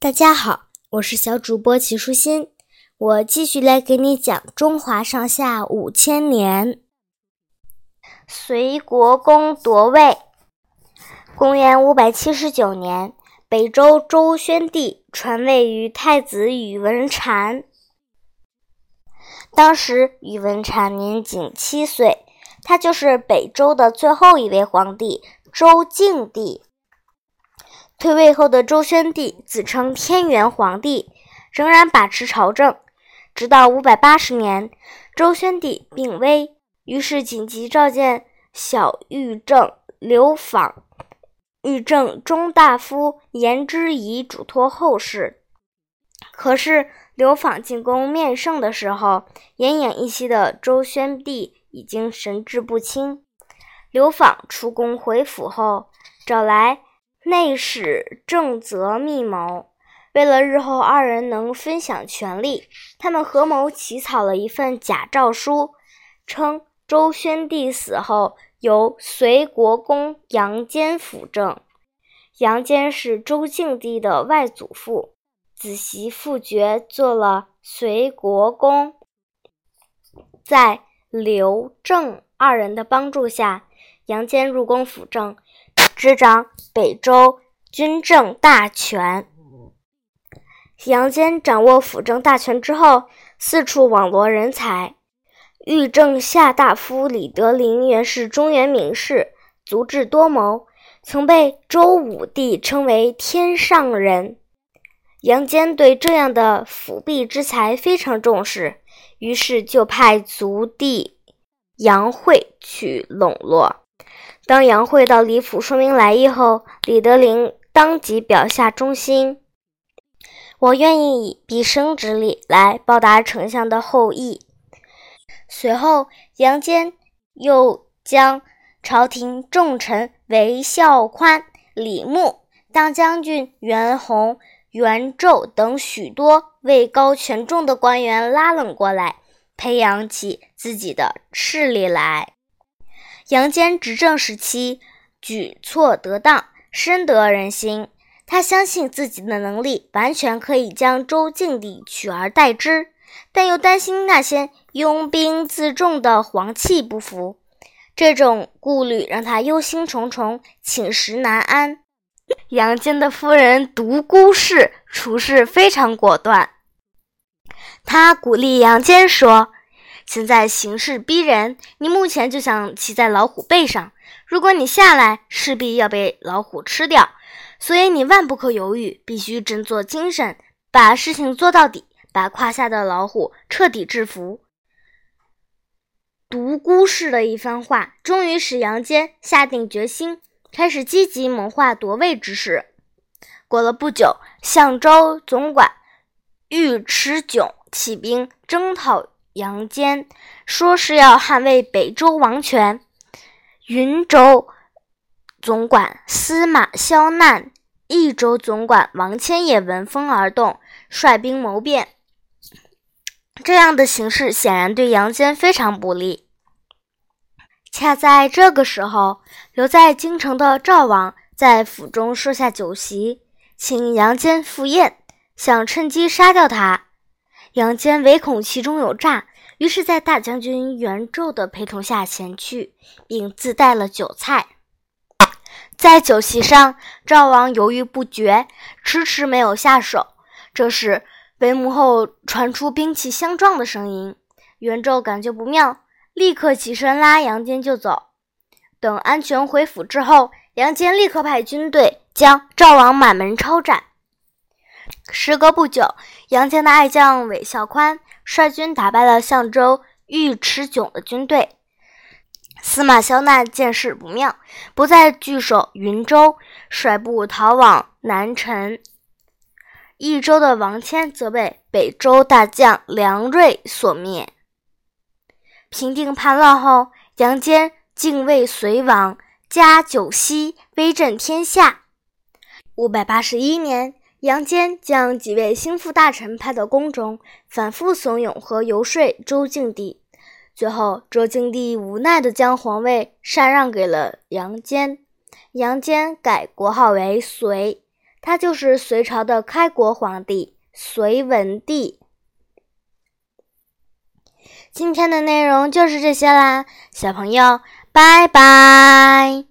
大家好，我是小主播齐舒心，我继续来给你讲中华上下五千年。隋国公夺位。公元五百七十九年，北周周宣帝传位于太子宇文阐。当时宇文阐年仅七岁，他就是北周的最后一位皇帝周敬帝。退位后的周宣帝自称天元皇帝，仍然把持朝政，直到五百八十年，周宣帝病危，于是紧急召见小御正刘访、御正中大夫颜之仪，嘱托后事。可是刘访进宫面圣的时候，奄奄一息的周宣帝已经神志不清。刘访出宫回府后，找来。内史正则密谋，为了日后二人能分享权力，他们合谋起草了一份假诏书，称周宣帝死后由隋国公杨坚辅政。杨坚是周敬帝的外祖父，子媳妇爵做了隋国公。在刘正二人的帮助下，杨坚入宫辅政。执掌北周军政大权。杨坚掌握辅政大权之后，四处网罗人才。御正下大夫李德林原是中原名士，足智多谋，曾被周武帝称为天上人。杨坚对这样的辅弼之才非常重视，于是就派族弟杨惠去笼络。当杨惠到李府说明来意后，李德林当即表下忠心：“我愿意以毕生之力来报答丞相的厚意。”随后，杨坚又将朝廷重臣韦孝宽、李牧、大将军袁弘、袁胄等许多位高权重的官员拉拢过来，培养起自己的势力来。杨坚执政时期举措得当，深得人心。他相信自己的能力完全可以将周敬帝取而代之，但又担心那些拥兵自重的皇戚不服。这种顾虑让他忧心忡忡，寝食难安。杨坚的夫人独孤氏处事非常果断，他鼓励杨坚说。现在形势逼人，你目前就想骑在老虎背上。如果你下来，势必要被老虎吃掉。所以你万不可犹豫，必须振作精神，把事情做到底，把胯下的老虎彻底制服。独孤氏的一番话，终于使杨坚下定决心，开始积极谋划夺位之事。过了不久，相州总管尉迟迥起兵征讨。杨坚说是要捍卫北周王权。云州总管司马萧难、益州总管王谦也闻风而动，率兵谋变。这样的形势显然对杨坚非常不利。恰在这个时候，留在京城的赵王在府中设下酒席，请杨坚赴宴，想趁机杀掉他。杨坚唯恐其中有诈，于是，在大将军袁胄的陪同下前去，并自带了酒菜。在酒席上，赵王犹豫不决，迟迟没有下手。这时，帷幕后传出兵器相撞的声音。袁胄感觉不妙，立刻起身拉杨坚就走。等安全回府之后，杨坚立刻派军队将赵王满门抄斩。时隔不久，杨坚的爱将韦孝宽率军打败了相州尉迟迥的军队。司马萧难见势不妙，不再据守云州，率部逃往南陈。益州的王谦则被北周大将梁锐所灭。平定叛乱后，杨坚敬畏隋王，加九锡，威震天下。五百八十一年。杨坚将几位心腹大臣派到宫中，反复怂恿和游说周敬帝。最后，周敬帝无奈地将皇位禅让给了杨坚。杨坚改国号为隋，他就是隋朝的开国皇帝隋文帝。今天的内容就是这些啦，小朋友，拜拜。